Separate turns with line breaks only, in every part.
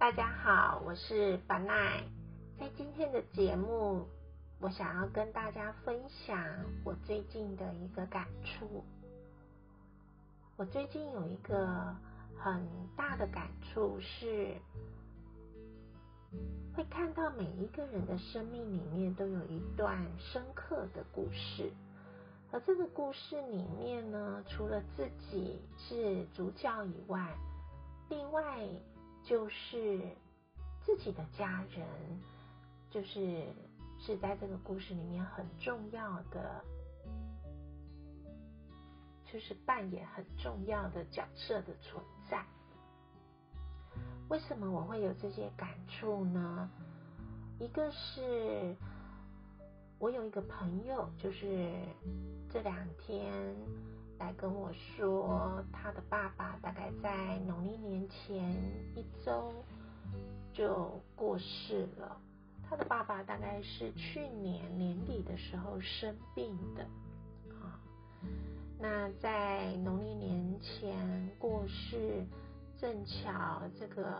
大家好，我是巴奈。在今天的节目，我想要跟大家分享我最近的一个感触。我最近有一个很大的感触是，会看到每一个人的生命里面都有一段深刻的故事，而这个故事里面呢，除了自己是主角以外，另外就是自己的家人，就是是在这个故事里面很重要的。就是扮演很重要的角色的存在。为什么我会有这些感触呢？一个是我有一个朋友，就是这两天来跟我说，他的爸爸大概在农历年前一周就过世了。他的爸爸大概是去年年底的时候生病的啊。那在农历年前过世，正巧这个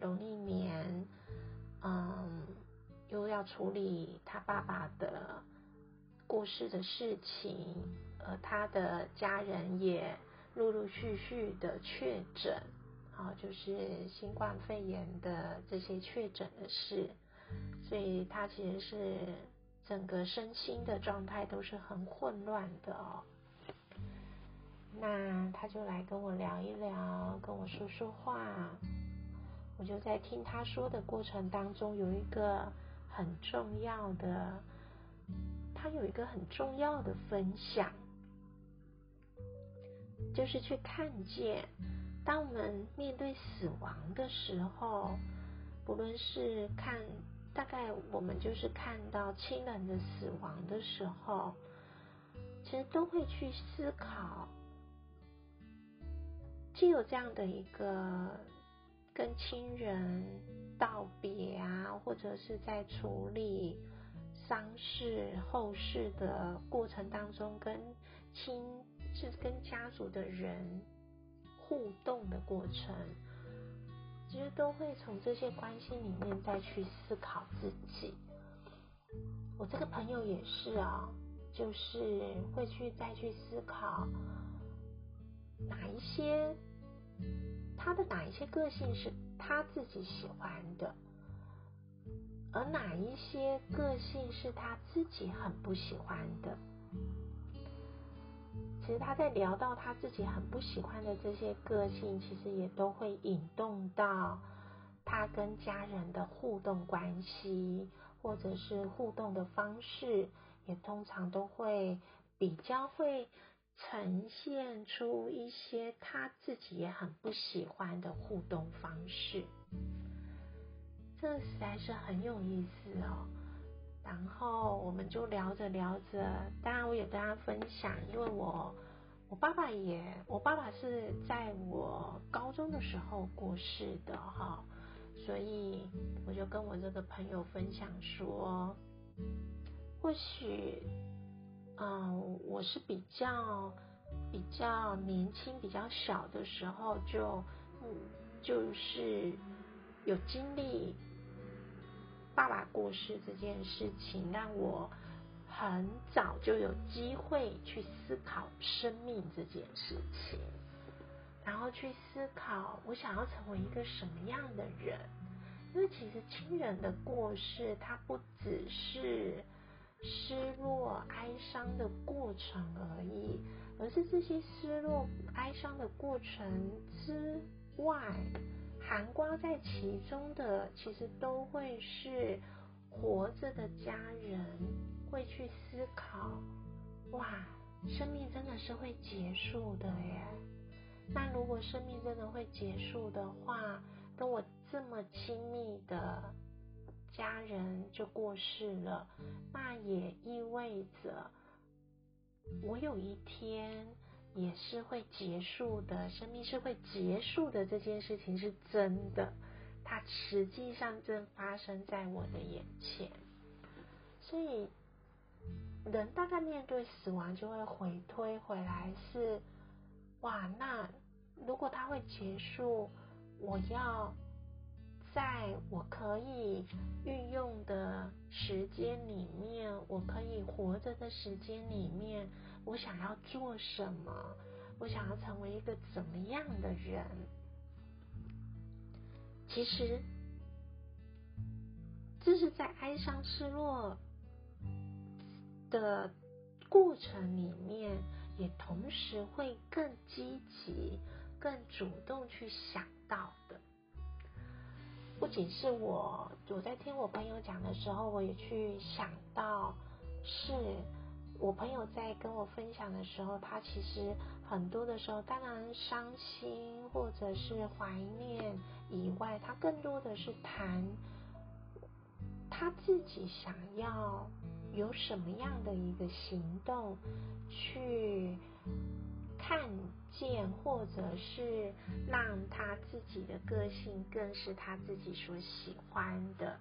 农历年，嗯，又要处理他爸爸的过世的事情，而他的家人也陆陆续续的确诊，啊，就是新冠肺炎的这些确诊的事，所以他其实是整个身心的状态都是很混乱的哦。那他就来跟我聊一聊，跟我说说话。我就在听他说的过程当中，有一个很重要的，他有一个很重要的分享，就是去看见，当我们面对死亡的时候，不论是看，大概我们就是看到亲人的死亡的时候，其实都会去思考。既有这样的一个跟亲人道别啊，或者是在处理丧事后事的过程当中，跟亲是跟家族的人互动的过程，其实都会从这些关系里面再去思考自己。我这个朋友也是啊，就是会去再去思考。哪一些他的哪一些个性是他自己喜欢的，而哪一些个性是他自己很不喜欢的？其实他在聊到他自己很不喜欢的这些个性，其实也都会引动到他跟家人的互动关系，或者是互动的方式，也通常都会比较会。呈现出一些他自己也很不喜欢的互动方式，这实在是很有意思哦。然后我们就聊着聊着，当然我也跟他分享，因为我我爸爸也，我爸爸是在我高中的时候过世的哈，所以我就跟我这个朋友分享说，或许。嗯，我是比较比较年轻、比较小的时候就嗯就是有经历爸爸过世这件事情，让我很早就有机会去思考生命这件事情，然后去思考我想要成为一个什么样的人，因为其实亲人的过世，它不只是。失落、哀伤的过程而已，而是这些失落、哀伤的过程之外，含刮在其中的，其实都会是活着的家人会去思考：哇，生命真的是会结束的耶！那如果生命真的会结束的话，跟我这么亲密的。家人就过世了，那也意味着我有一天也是会结束的，生命是会结束的。这件事情是真的，它实际上正发生在我的眼前。所以，人大概面对死亡就会回推回来，是哇，那如果它会结束，我要在我可以运用的时间里面，我可以活着的时间里面，我想要做什么？我想要成为一个怎么样的人？其实，这是在哀伤失落的过程里面，也同时会更积极、更主动去想到的。不仅是我，我在听我朋友讲的时候，我也去想到，是我朋友在跟我分享的时候，他其实很多的时候，当然伤心或者是怀念以外，他更多的是谈他自己想要有什么样的一个行动去。看见，或者是让他自己的个性更是他自己所喜欢的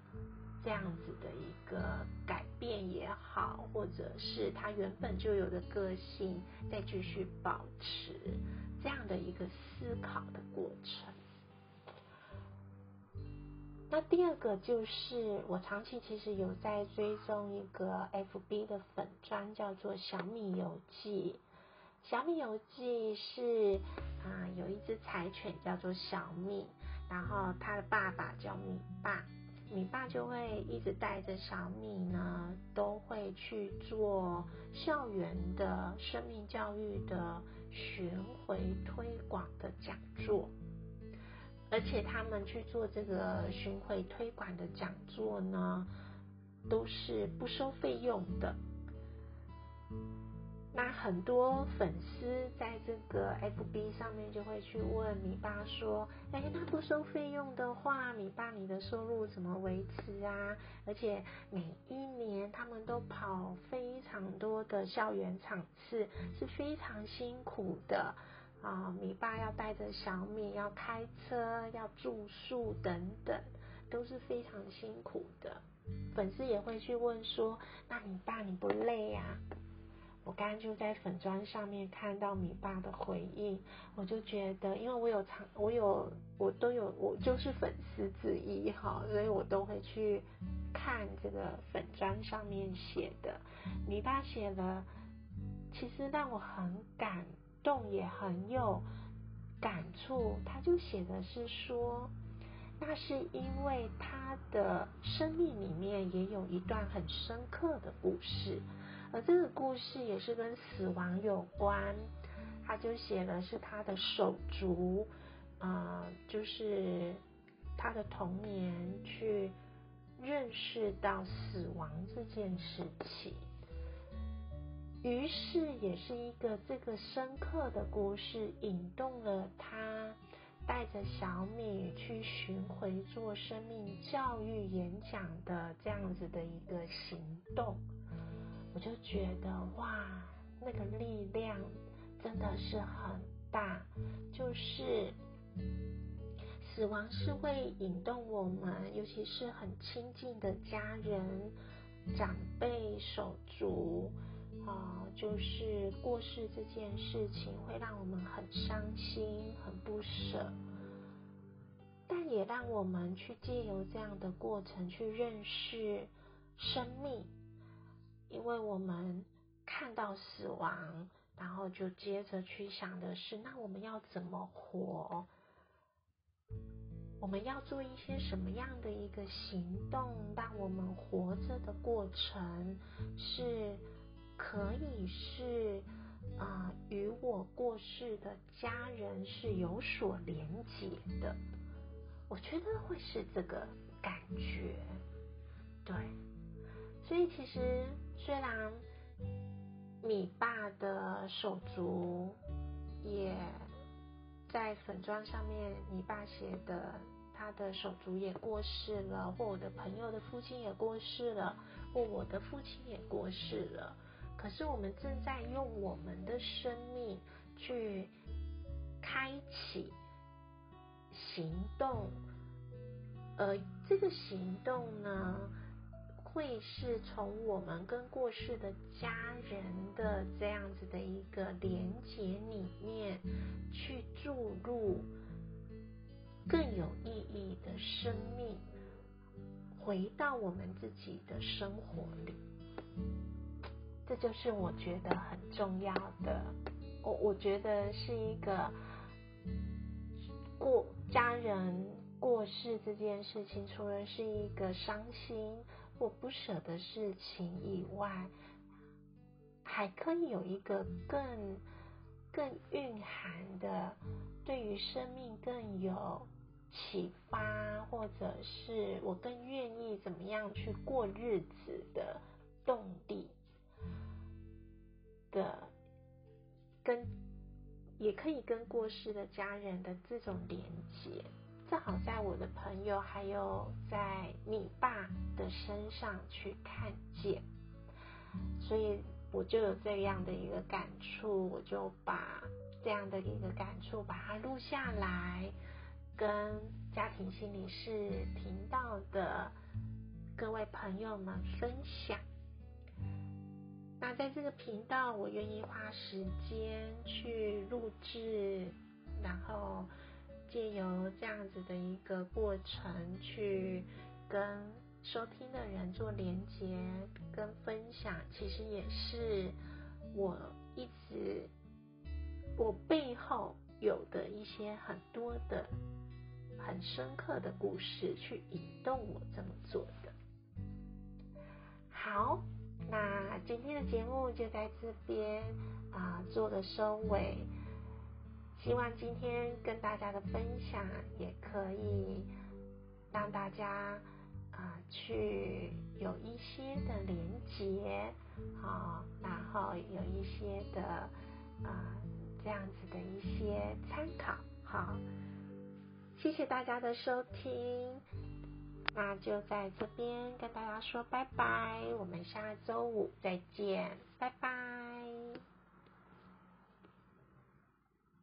这样子的一个改变好，或者是他原本就有的个性再继续保持这样的一个思考的过程。那第二个就是我长期其实有在追踪一个 FB 的粉砖，叫做小米游记。小米游记是啊，有一只柴犬叫做小米，然后它的爸爸叫米爸，米爸就会一直带着小米呢，都会去做校园的生命教育的巡回推广的讲座，而且他们去做这个巡回推广的讲座呢，都是不收费用的。那很多粉丝在这个 FB 上面就会去问米爸说：“哎，那不收费用的话，米爸你的收入怎么维持啊？而且每一年他们都跑非常多的校园场次，是非常辛苦的啊！米爸要带着小米，要开车，要住宿等等，都是非常辛苦的。粉丝也会去问说：那米爸你不累呀？”我刚刚就在粉砖上面看到米爸的回应，我就觉得，因为我有常，我有，我都有，我就是粉丝之一哈，所以我都会去看这个粉砖上面写的。米爸写了，其实让我很感动，也很有感触。他就写的是说，那是因为他的生命里面也有一段很深刻的故事。而这个故事也是跟死亡有关，他就写的是他的手足，啊，就是他的童年去认识到死亡这件事情，于是也是一个这个深刻的故事引动了他带着小米去巡回做生命教育演讲的这样子的一个行动。我就觉得哇，那个力量真的是很大，就是死亡是会引动我们，尤其是很亲近的家人、长辈、手足啊，就是过世这件事情会让我们很伤心、很不舍，但也让我们去借由这样的过程去认识生命。因为我们看到死亡，然后就接着去想的是，那我们要怎么活？我们要做一些什么样的一个行动，让我们活着的过程是可以是啊，与我过世的家人是有所连结的。我觉得会是这个感觉，对。所以其实，虽然米爸的手足也在粉砖上面，米爸写的他的手足也过世了，或我的朋友的父亲也过世了，或我的父亲也过世了。可是我们正在用我们的生命去开启行动，呃这个行动呢？会是从我们跟过世的家人的这样子的一个连结里面去注入更有意义的生命回到我们自己的生活里。这就是我觉得很重要的。我我觉得是一个过家人过世这件事情，除了是一个伤心我不舍的事情以外，还可以有一个更更蕴含的，对于生命更有启发，或者是我更愿意怎么样去过日子的动力的。跟也可以跟过世的家人的这种连接，正好在我的朋友还有在你爸的身上去看见，所以我就有这样的一个感触，我就把这样的一个感触把它录下来，跟家庭心理师频道的各位朋友们分享。那在这个频道，我愿意花时间去录制，然后借由这样子的一个过程，去跟收听的人做连接跟分享，其实也是我一直我背后有的一些很多的很深刻的故事，去引动我这么做的。好。那今天的节目就在这边啊做个收尾，希望今天跟大家的分享也可以让大家啊去有一些的连接，好，然后有一些的啊这样子的一些参考，好，谢谢大家的收听。那就在这边跟大家说拜拜，我们下周五再见，拜拜。